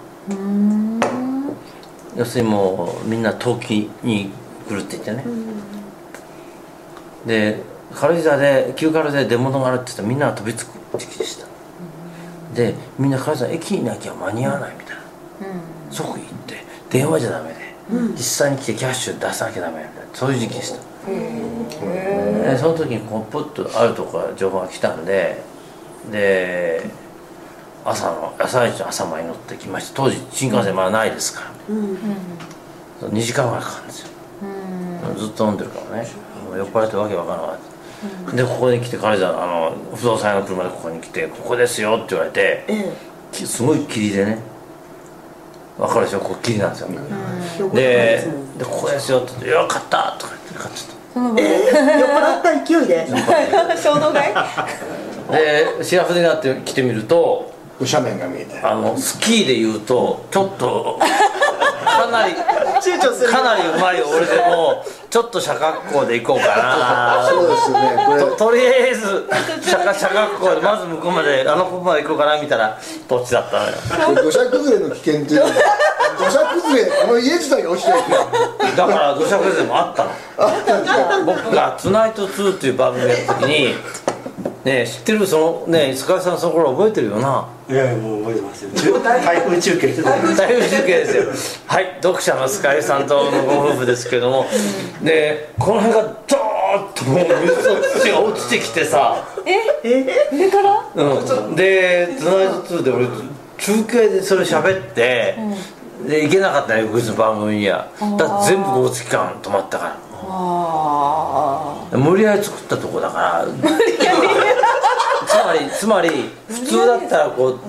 要するにもうみんな陶器に来るって言ってね、で軽井沢で旧軽井沢で出物があるって言ったらみんなが飛びつく時期でした、でみんな軽井沢駅にいなきゃ間に合わないみたいな、即行って電話じゃダメで、実際に来てキャッシュ出さなきゃダメみたいな。そういう時期でした。でその時にこうポッとあるとこから情報が来たんでで朝の朝一の朝前に乗ってきまして当時新幹線まだないですから、2時間ぐらいかかるんですよ、ずっと飲んでるからね。酔っ払ってわけわからなかった、でここに来て彼女はあの不動産屋の車でここに来て「ここですよ」って言われて、すごい霧でね分かるでしょ？ここ霧なんですよ、でですもん。で「ここですよ」って言って「よかった」とか言って買っちゃっその場で。酔っ払った勢いで？衝動買い？た で幸せになって来てみると斜面が見えて。あのスキーで言うとちょっとかなり躊躇する。かなりうまい俺でもちょっと斜学校で行こうかな。そうですよねこととりあえず斜斜学校でまず向こうまであの子まで行こうかなみたいな土地だったのよ。土砂崩れの危険っていう。のは土砂崩れあの家自体が落ちてるだから土砂崩れもあったの。僕が「ツナイト2」っていう番組やった時にねえ知ってるそのね塚井さんその頃覚えてるよな？いやいやもう覚えてますよ。台風中継してた台風中継ですよ。はい読者の塚井さんとのご夫婦ですけども。でこの辺がドーッともう水が落ちてきてさ。上から？うん、で「ツナイト2」で俺中継でそれ喋って、で行けなかったね翌日の番組には。だ全部交通機関止まったから。あ無理やり作ったとこだから。つまりつまり普通だったらこう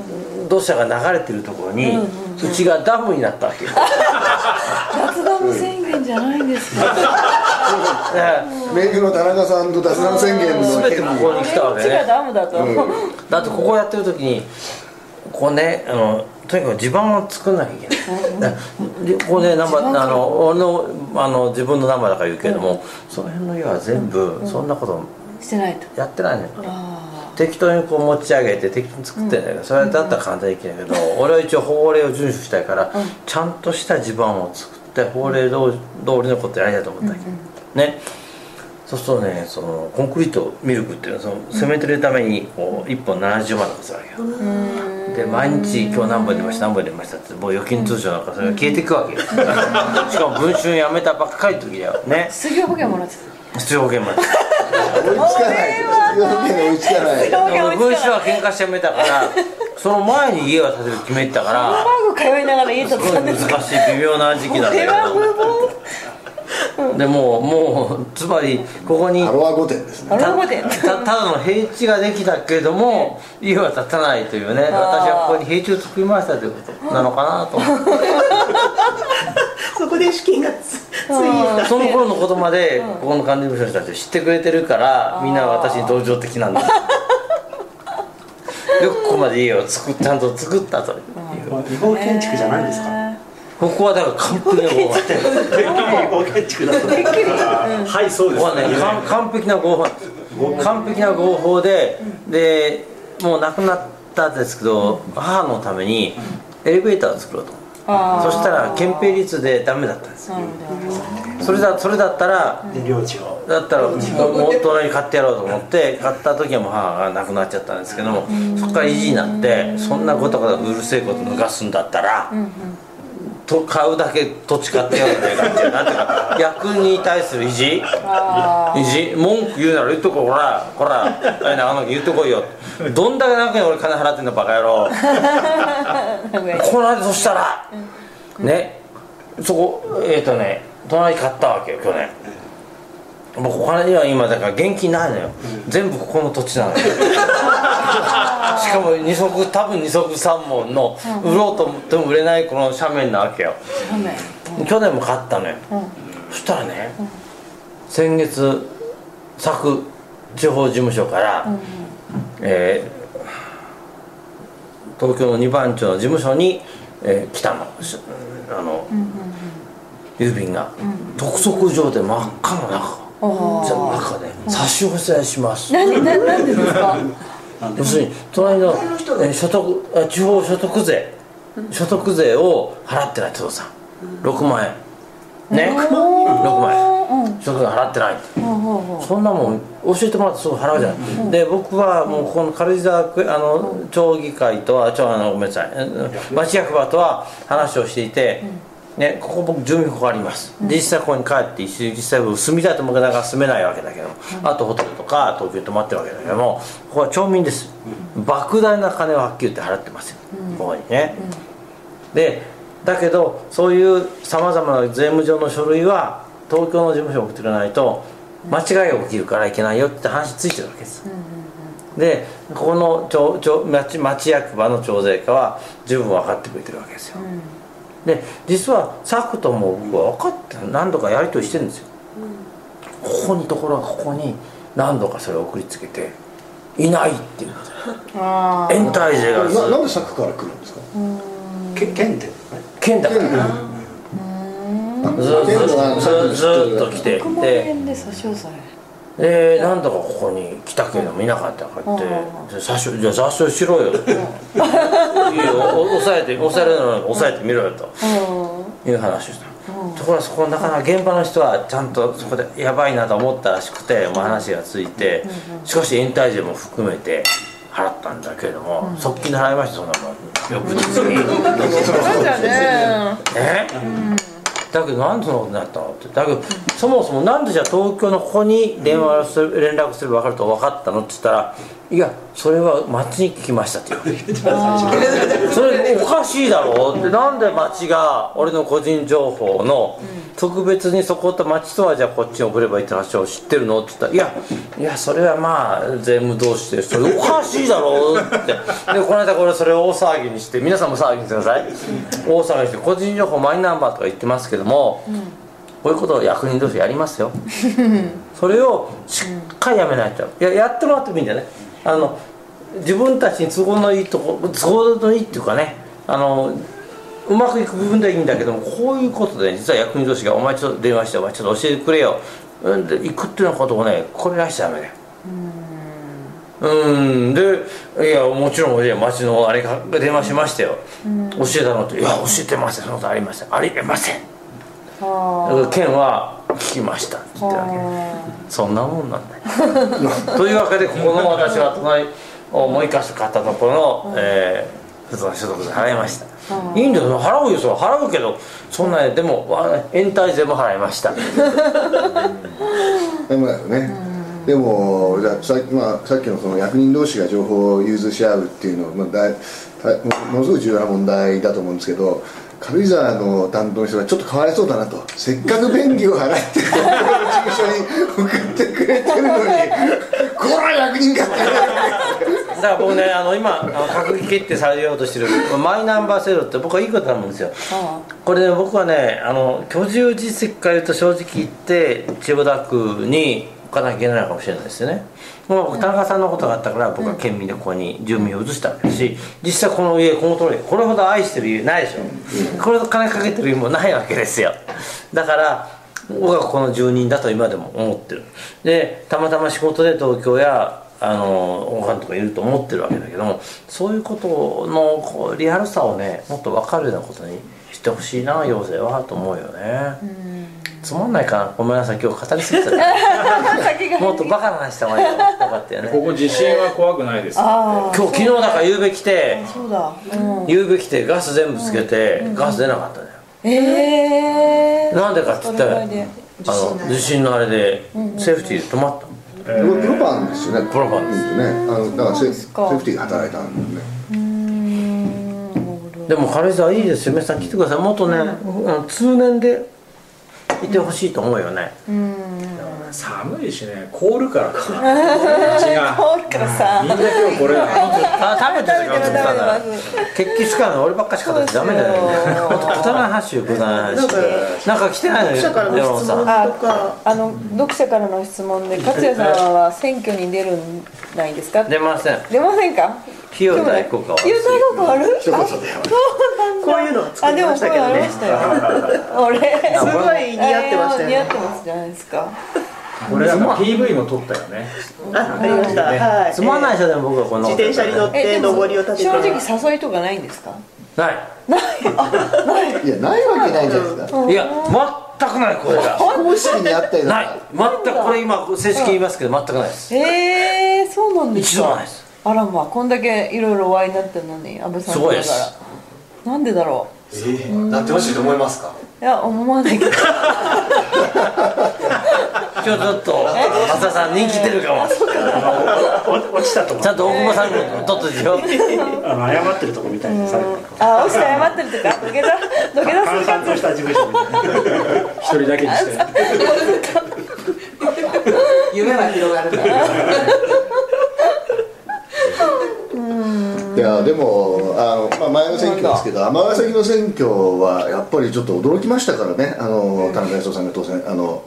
土砂が流れてるところにうちがダムになったわけ脱ダム宣言じゃないんですか。らメイクの田中さんと脱ダム宣言の全てここに来たわけうちがねダムだと、だってここやってる時にここねあのとにかく地盤を作んなきゃいけないでここねナンバーあの俺のあの自分のナンバーだから言うけれども、その辺の家は全部そんなことしてないと。やってないのよ、あ適当にこう持ち上げて適当に作ってんだけど、それだったら簡単にできないけど、俺は一応法令を遵守したいから、ちゃんとした地盤を作って法令通り通りのことやりたいと思ったわけ、ね。そうするとねそのコンクリートミルクっていうのはその攻めてるためにこう1本70万とかするわけよ、で毎日今日何本出ました？何本出ましたってもう預金通帳なんかそれが消えていくわけよ。しかも文春やめたばっかりの時だよ。ね。あ失業保険もらって必要保険まで追いつかない。失業保険が追いつかない。文春は喧嘩してやめたからその前に家を建てる決めてたからハンバーグ通いながら家建てたんですか。難しい微妙な時期なんだけど でもうもうつまりここにアロア御殿ですね。たただの平地ができたけれども家は建たないというね。私はここに平地を作りましたということなのかなと。思ってそこで資金がつついた。その頃のことまでここの管理部署の人たち知ってくれてるからみんな私に同情的なん ですよくここまで家を作っちゃんと作ったという。日本建築じゃないんですかここはだから完璧な合法 はいそうですここはね完完璧な合法完璧な合法ででもう亡くなったんですけど母のためにエレベーターを作ろうと。そしたら憲兵率でダメだったんですそれだそれだったらで領地を。だったらもう隣に買ってやろうと思って買った時はもう母が亡くなっちゃったんですけどもそこから意地になってそんなことがうるせえこと抜かすんだったら、と買うだけ土地買ってやるんじゃないかっていうなんていうか。役に対する意地？あ意地？文句言うなら言っとこう。ほらほら。長野言っとこいよ。どんだけ長野俺金払ってんのバカ野郎。この間そしたら、ね。そこえっ、とね隣買ったわけよ去年もうお金には今だから現金ないのよ、全部ここの土地なのよ。しかも二足多分二足三門の売ろうと思っても売れないこの斜面なわけよ。去年も買ったのよ、そしたらね、先月佐地方事務所から、えー東京の二番町の事務所に、えー来たの。しあの、郵便が、督促状で真っ赤な中じゃあ中で差し押さえします、何何何でですか？要するに隣の、えー所得あ地方所得税。所得税を払ってない父さん6万円。ね？6万円。所得税払ってない。そんなもん教えてもらってすぐ払うじゃない、で僕はもうこの軽井沢区あの町議会とは町あのごめんなさい。え町役場とは話をしていて、ね、ここ僕住民ここあります、で実際ここに帰って実際僕住みたいと思うけどなかなか住めないわけだけども、あとホテルとか東京に泊まってるわけだけどもここは町民です、莫大な金をはっきり言って払ってますよ、ここにね、でだけどそういうさまざまな税務上の書類は東京の事務所に送ってくれないと間違いが起きるからいけないよって話ついてるわけです、でここの町町町町役場の徴税課は十分分かってくれてるわけですよ、で実は作とも僕は分かって何度かやり取りしてるんですよ、ここにところがここに何度かそれを送りつけていないっていうあ延滞税が。ずななんで佐久から来るんですか？け県で？ね県だから。ずずずずーっと来て。6万で円で差し押さえ。で何度かここに来たけど見なかったからって「で雑誌じゃあ雑誌しろよ」って「いいよお抑えて抑えられるのに抑えてみろよ」と。いう話をした。ところがそこなかなか現場の人はちゃんとそこでやばいなと思ったらしくて話がついてしかし延滞税も含めて払ったんだけれども側近で払いましたそんなもん。翌日に。そうだねえ、だけどなんでそんなことになったのって。だけどそもそもなんでじゃあ東京のここに電話をする連絡すれば分かると分かったのって言ったらいやそれは町に聞きましたって言われてそれおかしいだろうって。なんで町が俺の個人情報の特別にそこと町とはじゃあこっちに送ればいいって話を知ってるのって言ったらいやいやそれはまあ税務同士でそれおかしいだろうって。でこの間これそれを大騒ぎにして皆さんも騒ぎにしてください。大騒ぎにして個人情報マイナンバーとか言ってますけども、こういうことを役人同士やりますよ。それをしっかりやめないと。いややってもらってもいいんだよねあの自分たちに都合のいいとこ都合のいいっていうかねあのうまくいく部分ではいいんだけどもこういうことで、実は役人同士が「お前ちょっと電話してお前ちょっと教えてくれよ」うんで行くっていうようなことをねこれらしちゃダメだよ。うん。でいやもちろん町のあれが電話しましたよ、教えたのって「いや教えてません。そのことありません。ありえません」県は聞きました。って言ってるわけそんなもんなんだ。よ というわけでここの私は隣をもう一箇所買ったところの、えー不動産所得税払いました、い。いんだよ払うよそれ。払うけどそんなでもわ延滞税も払いました。でもだよね、でもじゃあさ,、まあ、さっきのその役人同士が情報を融通し合うっていうのは、まあ、だいだいものすごい重要な問題だと思うんですけど軽井沢の担当の人がちょっとかわいそうだなと。せっかく便宜を払って東京の事務所に送ってくれてるのにこら役人かってだから僕ねあの今あの閣議決定されようとしてるマイナンバー制度って僕はいいことだと思うんですよ。あこれね僕はねあの居住実績から言うと正直言って千代田区に置かなきゃいけないのかもしれないですよねもう僕田中さんのことがあったから僕は県民でここに住民を移したわけだし実際この家この通りこれほど愛してる家ないでしょ。これほど金かけてる家もないわけですよ。だから僕はここの住人だと今でも思ってる。でたまたま仕事で東京やあのおかんとかいると思ってるわけだけどもそういうことのこうリアルさをねもっと分かるようなことにしてほしいな行政はと思うよねつまんないかな。ごめんなさい。今日語りすぎた。もっとバカな話した方がいいよよかったよね。ここ地震は怖くないです。あ今日昨日だから夕べ来てそうだ。うん。夕べ来てガス全部つけてガス出なかったね。ええなんでかって言ったらあの地震のあれでセーフティーで止まった。プロパンですよね。プロパンですうんとね。あのだからセーフティーが働いたんでね。うーん。なるほど。でも軽井沢いいですよ。皆さん来てください。もっとね、うん。通年でいてほしいと思うよね、寒いしね凍るからか。血が。凍るからさ。みんな今日これだ。あ 食べてる食べてる食べてます決起使うの俺ばっかしかだってダメだよ。そう。くだらない話よくだらなんか来てないのよ。記者からの質問とか。あの読者からの質問で勝也さんは選挙に出るんないですか？出ません。出ませんか？費用対効果は費用対効果ある？一言であそうなんだ。こういうのは作りあでもこれましたけどね。ありましたよ俺 すごい似合ってましたよね。似合ってますじゃないですか。俺なんか PV も撮ったよね。あありました。はい。つまんない人でも僕はこの自転車に乗ってでも上りを立て正て直誘いとかないんですか？ない。い。やないわけないじゃないですか。いや全くないこれが公式にあったりだない。全くこれ今正式に言いますけど全くないです。えー、そうなんです一度もかないですあらまあこんだけいろいろお会いになってるのに安倍さんからなんでだろえー、なってほしいと思いますか？ういや思わないけど。今日ちょっと松田さん人気出るかも。落ちたとこ。ちゃんと大久保さんも撮っといてよ。あの謝ってるとこみたいにされあ落ちて謝ってるとか？土下座？土下座する感じ？た事務所みたいな。一人だけにして。夢は広がるいやでもあの、まあ、前の選挙ですけど尼崎の選挙はやっぱりちょっと驚きましたからね。あの田中康夫さんが当選あの、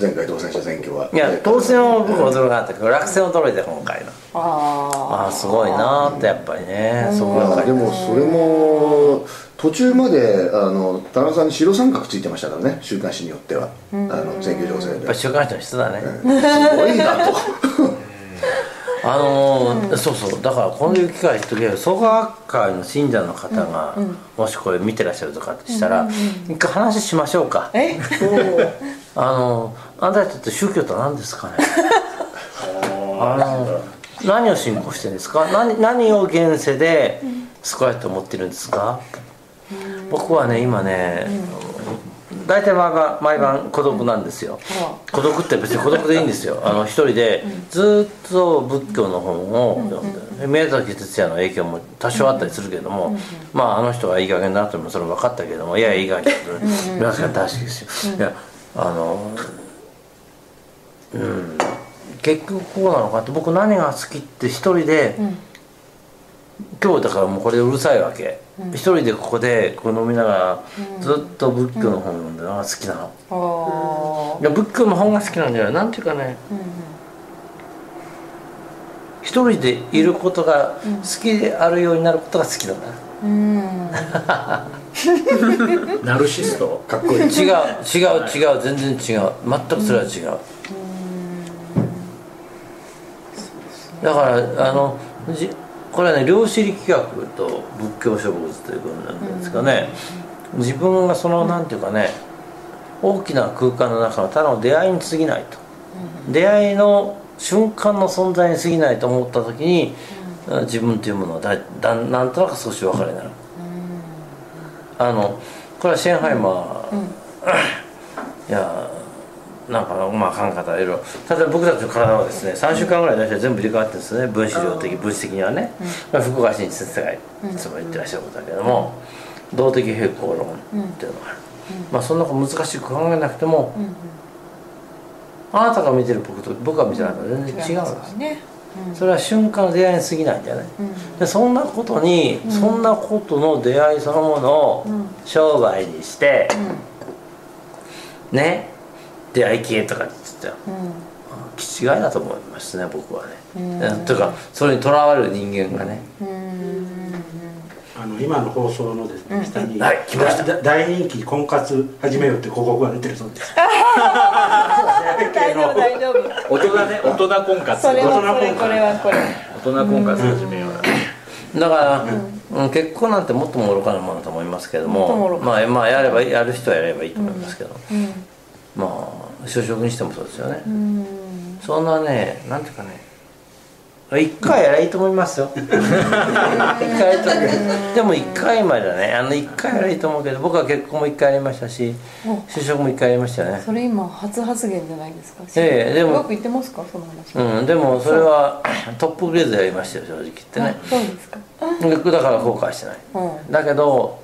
前回当選した選挙は。いや当選は僕は驚かなかったけど落選は驚いた今回のあああすごいなーってやっぱりね。そこがいやでもそれも途中まであの田中さんに白三角ついてましたからね。週刊誌によっては、あの選挙情勢で。やっぱり週刊誌の人だね、すごいなと あのーそうそう。だからこういう機会とけば創価学会の信者の方が、もしこれ見てらっしゃるとかってしたら、一回話しましょうか。あえ？あのあなたたちって宗教とは何ですかね？あの何を信仰してるんですか？何何を現世で救われると思ってるんですか？僕はね今ね、大体毎晩毎晩孤独なんですよ、孤独って別に孤独でいいんですよ。あの一人でずっと仏教の本を読んで、宮崎哲也の影響も多少あったりするけども、まああの人はいい加減だなともそれ分かったけどもいやいい加減だと。宮崎は大好きですよ、いやあのうん。結局こうなのかって僕何が好きって一人で、今日だからもうこれでうるさいわけ、一人でここでこう飲みながらずっと仏教の本読んでるのが好きなの、あいや仏教の本が好きなんじゃないなんていうかね、一人でいることが好きであるようになることが好きなん。だ、ナルシスト？かっこいい違う違う違う全然違う。全くそれは違う、だからあのじこれはね量子力学と仏教植物ということなんですかね、自分がそのなんていうかね大きな空間の中のただの出会いに過ぎないと、出会いの瞬間の存在に過ぎないと思った時に、自分というものはだだなんとなく少しお分かりになる、あのこれはシェンハイマー、いやなんかまあ考え方いろいろ。例えば僕たちの体はですね3週間ぐらい大体全部入れ替わってるんですよね。分子量的分子的にはね、まあ、福岡新先生がいつも言ってらっしゃることだけども、動的平衡論っていうのがある、まあそんなこと難しく考えなくても、あなたが見てる僕と僕が見てなたは全然違うんです。ね。それは瞬間の出会いに過ぎないんじゃない、でそんなことに、そんなことの出会いそのものを商売にして、ね？出会い系とかって言ってたよ、気違いだと思いますね僕はね、というかそれにとらわれる人間がね、あの今の放送のですね、下に、はい来ました。だ大人気婚活始めようって広告が出てるそうです。大丈夫大丈夫。大人ね 大人婚活。それは大人これこれはこれ大人婚活始めようだから、うん。結婚なんてもっとも愚かなものだと思いますけどもまあ、まあやればやる人はやればいいと思いますけど、まあ就職にしてもそうですよね、そんなねなんていうかね。一回やればいいと思いますよ。一回とでも一回までだね。あの一回やればいいと思うけど僕は結婚も一回やりましたし就職も一回やりましたよね。それ今初発言じゃないですか。ええでも。うまくいってますか？その話。うんでもそれはトップグレードでやりましたよ正直言ってね。そうですか。だから後悔してない。うん。だけど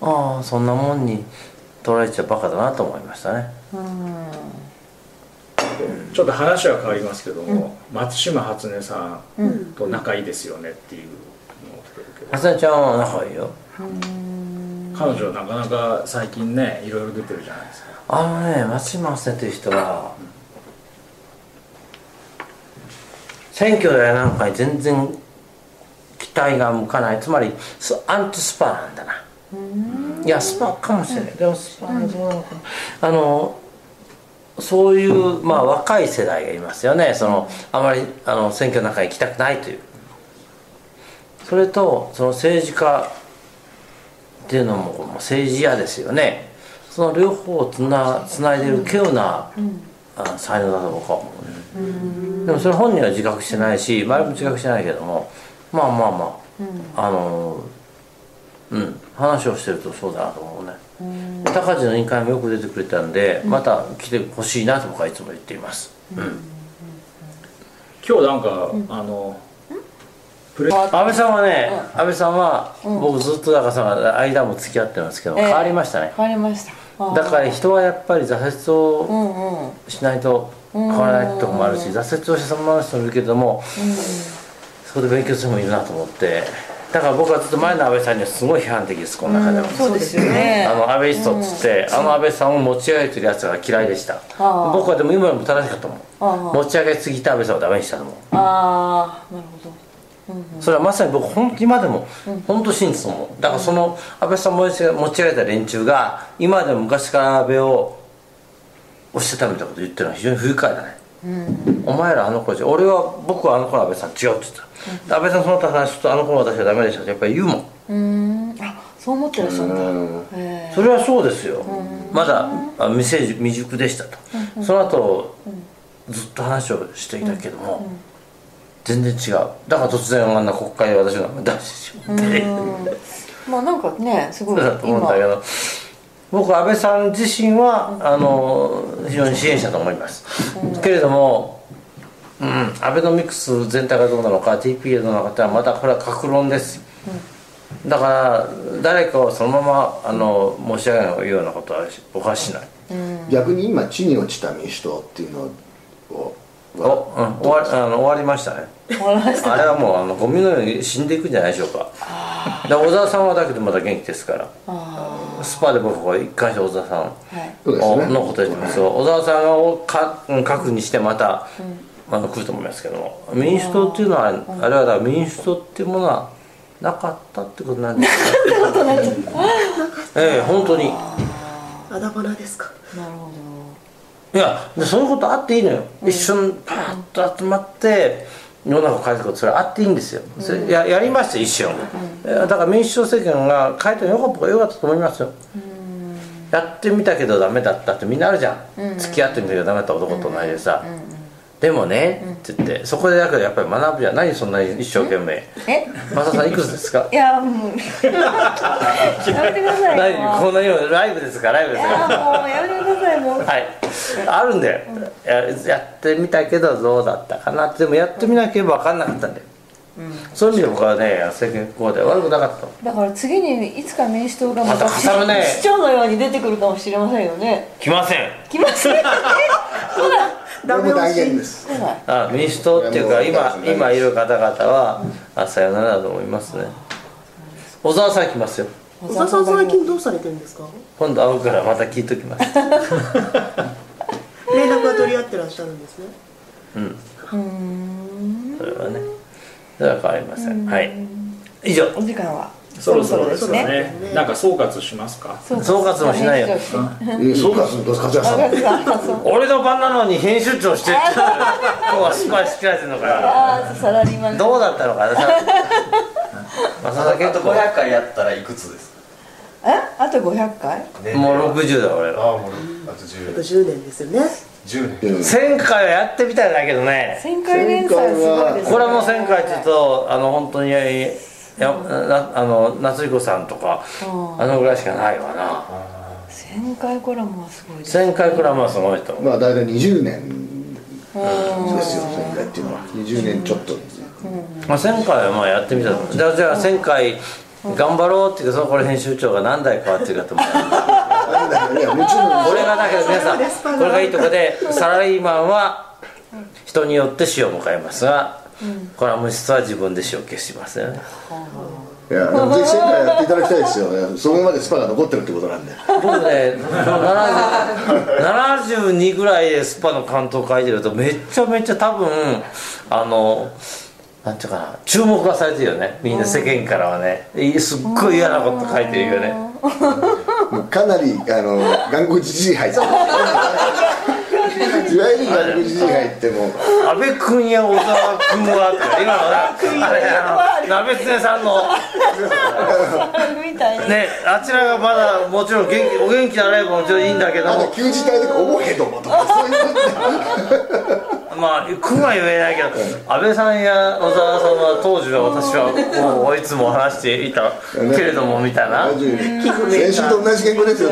ああそんなもんに取られちゃバカだなと思いましたね。ちょっと話は変わりますけども、松島初音さんと仲いいですよねっていうのを聞くけど、浅井ちゃんは仲いいよ。彼女なかなか最近ねいろいろ出てるじゃないですか。あのね松島先生という人は選挙やなんかに全然期待が向かない。つまりスアンチスパなんだないやスパかもしれない。でもスパはどうなのかなあのそういう、まあ、若い世代がいますよね。そのあまりあの選挙の中に行きたくないという。それとその政治家っていうのももう政治家ですよね。その両方をつなつないでる稀有な、あ才能だと僕は思うね。でもそれ本人は自覚してないし周りも自覚してないけどもまあまあまあ、あのうん話をしてるとそうだなと思うね。高知の委員会もよく出てくれたんで、また来てほしいなと僕はいつも言っています、うん。今日なんか、あのプレ安倍さんはね、安倍さんは、僕ずっとだからその間も付き合ってますけど、ええ。変わりましたね。変わりました。だから人はやっぱり挫折うをんうんしないと変わらないとこもあるし、挫折をしてそのままの人もいるけども、そこで勉強する人もいるなと思ってだから僕はずっと前の安倍さんにはすごい批判的ですこの中でも、そうですよね。あの安倍人っつって、あの安倍さんを持ち上げてるやつが嫌いでした。あー僕はでも今でも正しかったもん。持ち上げすぎた安倍さんをダメにしたの。もああなるほど。それはまさに僕本当今でも本当真実思う。だからその安倍さん持ち上げた連中が今でも昔から安倍を押してたみたいなこと言ってるのは非常に不愉快だね、お前らあの子じゃ俺は僕はあの頃安倍さん違うって言ってた、安倍さんその他話するとあの頃私はダメでしたってやっぱり言うもん。うーん。あそう思ってらっしゃるんだ。へそれはそうですよ、まだあ未成熟未熟でしたと、その後、ずっと話をしていたけども、全然違う。だから突然あんな国会で私の名前出してしまって、えまあなんかねすごいそうだと思うんだけど僕安倍さん自身は、あの非常に支援者と思います、けれども、うん、アベノミクス全体がどうなのか TPA どうなのかってのはまたこれは格論です、だから誰かをそのままあの申し上げるようなことは僕はしない、逆に今地に落ちた民主党っていうのをお、うん、終わりあの終わりましたね。終わりました。あれはもうあのゴミのように死んでいくんじゃないでしょうか。で小沢さんはだけどまだ元気ですから。あスパで僕は一貫して小沢さんあはいのこと言ってますよ。小沢さんをかうん核にしてまた、あの来ると思いますけども。民主党っていうのはあれはだから民主党っていうものはなかったってことなんですか？ええ本当に。あだ花ですか。なるほいやでそういうことあっていいのよ、一瞬パーッと集まって世の中を変えていくことそれあっていいんですよ、それややりましたよ一瞬、えだから民主党政権が変えてもよかったよかったと思いますよ、やってみたけどダメだったってみんなあるじゃん、付き合ってみたけどダメだった男と同じでさ、でもね、って言ってそこでだけどやっぱり学ぶじゃん。何そんなに一生懸命。え？マサさんいくつですか？いやもう。やめてくださいよ。何？こんな今ライブですか？ライブですか？もうやめてくださいもう。はい。あるんだよ、ややってみたけどどうだったかなって。でもやってみなければ分かんなかったんだよ、そういう意味で僕はね政権公で悪くなかった。のだから次にいつか民主党がまた挟むね。市長のように出てくるかもしれませんよね。来ません来ません。ねほらこれも断言です。あ民主党っていうか今今いる方々はあさよならだと思いますね。小沢さん来ますよ。小沢さん最近どうされてるんですか？今度会うからまた聞いときます。連絡は取り合ってらっしゃるんですね。それはねそれは変わりません。はい。以上。お時間は。そろそろですね。ね。なんか総括しますか？総括もしないよ。えーそうかそうか勝谷さん。俺の番なのに編集長してって今日はスパイス切られてんのかよああサラリーマン。どうだったのかなまさだけあと500回やったらいくつですか？え？あと500回？もう60だ俺あもうあとあと10 10年ですよね10年。うん1000回はやってみたいんだけどね。1000回連載すごいですね。これも1000回ちょっとあの本当にやなあの夏彦さんとかうん。あのぐらいしかないわな。1000回コラムはすごいです1000回くらいはすごいとまあ大体20年。うん。ですよ前回っていうのは。20年ちょっとまあ、1000回はまあやってみたとじゃあじゃあ1000回頑張ろうっていうかそのこれ編集長が何台変わってるかと思ういやもちろんこれがだけど皆さんこれがいいとこでサラリーマンは人によって死を迎えますがコラム室は自分で死を消しますよね。いやでもぜひ1000回やっていただきたいですよ。そこまでスパが残ってるってことなんで。僕ね70 72ぐらいでスパの関東書いてるとめっちゃめちゃ多分あのなんていうかな注目がされてるよね。みんな世間からはね。いすっごい嫌なこと書いてるよねかなりあの頑固じじい入ってる。いわゆるっても。安倍君や小沢君はって今のねあれあの鍋つねさんの。ねあちらがまだもちろん元気お元気であればもちろんいいんだけども。旧字体とか思えどもとかそういうことまあ君は言えないけど安倍さんや小沢さんは当時は私はもういつも話していたけれどもみたいな。先週と同じ言語ですよ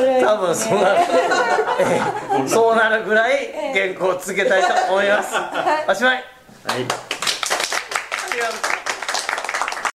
れ。多分そうなる、ええ、そうなるぐらい原稿を続けたいと思います、おしまい、はい。